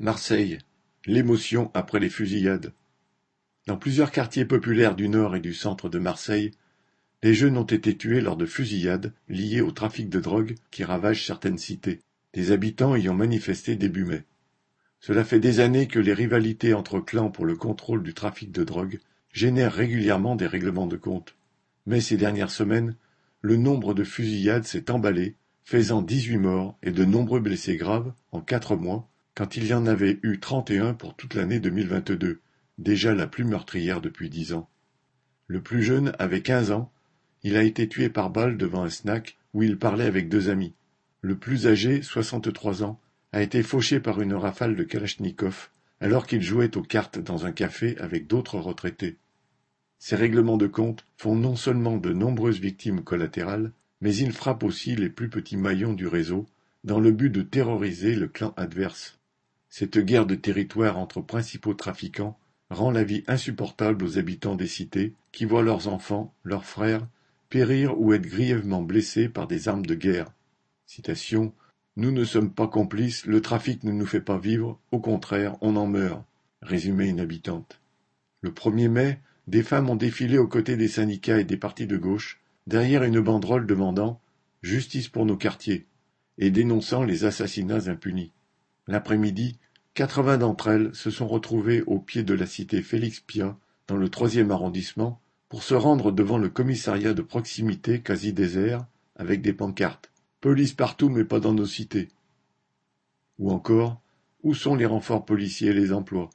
Marseille, l'émotion après les fusillades. Dans plusieurs quartiers populaires du nord et du centre de Marseille, les jeunes ont été tués lors de fusillades liées au trafic de drogue qui ravage certaines cités, des habitants ayant manifesté début mai. Cela fait des années que les rivalités entre clans pour le contrôle du trafic de drogue génèrent régulièrement des règlements de compte. Mais ces dernières semaines, le nombre de fusillades s'est emballé, faisant dix-huit morts et de nombreux blessés graves en quatre mois, quand il y en avait eu trente et un pour toute l'année 2022, déjà la plus meurtrière depuis dix ans. Le plus jeune avait quinze ans, il a été tué par balle devant un snack où il parlait avec deux amis. Le plus âgé, soixante-trois ans, a été fauché par une rafale de Kalachnikov alors qu'il jouait aux cartes dans un café avec d'autres retraités. Ces règlements de compte font non seulement de nombreuses victimes collatérales, mais ils frappent aussi les plus petits maillons du réseau dans le but de terroriser le clan adverse. Cette guerre de territoire entre principaux trafiquants rend la vie insupportable aux habitants des cités qui voient leurs enfants, leurs frères, périr ou être grièvement blessés par des armes de guerre. Citation Nous ne sommes pas complices, le trafic ne nous fait pas vivre, au contraire, on en meurt. Résumé une habitante. Le 1er mai, des femmes ont défilé aux côtés des syndicats et des partis de gauche, derrière une banderole demandant Justice pour nos quartiers et dénonçant les assassinats impunis. L'après-midi, quatre-vingts d'entre elles se sont retrouvées au pied de la cité Félix-Piat, dans le troisième arrondissement, pour se rendre devant le commissariat de proximité quasi désert, avec des pancartes. Police partout mais pas dans nos cités. Ou encore, où sont les renforts policiers et les emplois?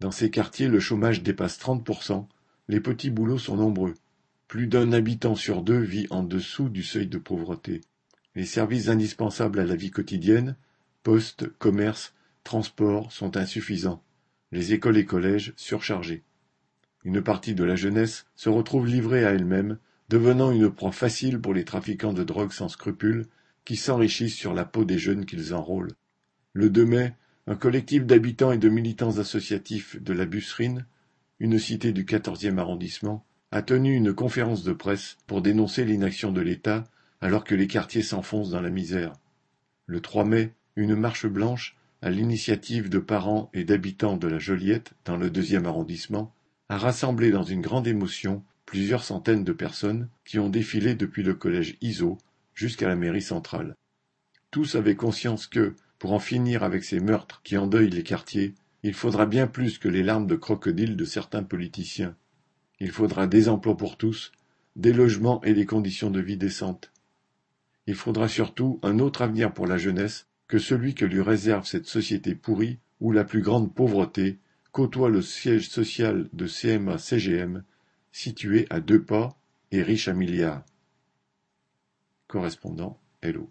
Dans ces quartiers, le chômage dépasse 30%, les petits boulots sont nombreux. Plus d'un habitant sur deux vit en dessous du seuil de pauvreté. Les services indispensables à la vie quotidienne, postes, commerces, transports, sont insuffisants. Les écoles et collèges surchargés. Une partie de la jeunesse se retrouve livrée à elle-même, devenant une proie facile pour les trafiquants de drogue sans scrupules qui s'enrichissent sur la peau des jeunes qu'ils enrôlent. Le 2 mai, un collectif d'habitants et de militants associatifs de la Busserine, une cité du quatorzième arrondissement, a tenu une conférence de presse pour dénoncer l'inaction de l'État alors que les quartiers s'enfoncent dans la misère. Le 3 mai, une marche blanche, à l'initiative de parents et d'habitants de la Joliette, dans le deuxième arrondissement, a rassemblé dans une grande émotion plusieurs centaines de personnes qui ont défilé depuis le collège Iso jusqu'à la mairie centrale. Tous avaient conscience que, pour en finir avec ces meurtres qui endeuillent les quartiers, il faudra bien plus que les larmes de crocodile de certains politiciens. Il faudra des emplois pour tous, des logements et des conditions de vie décentes. Il faudra surtout un autre avenir pour la jeunesse que celui que lui réserve cette société pourrie où la plus grande pauvreté côtoie le siège social de CMA-CGM, situé à deux pas et riche à milliards. Correspondant Hello.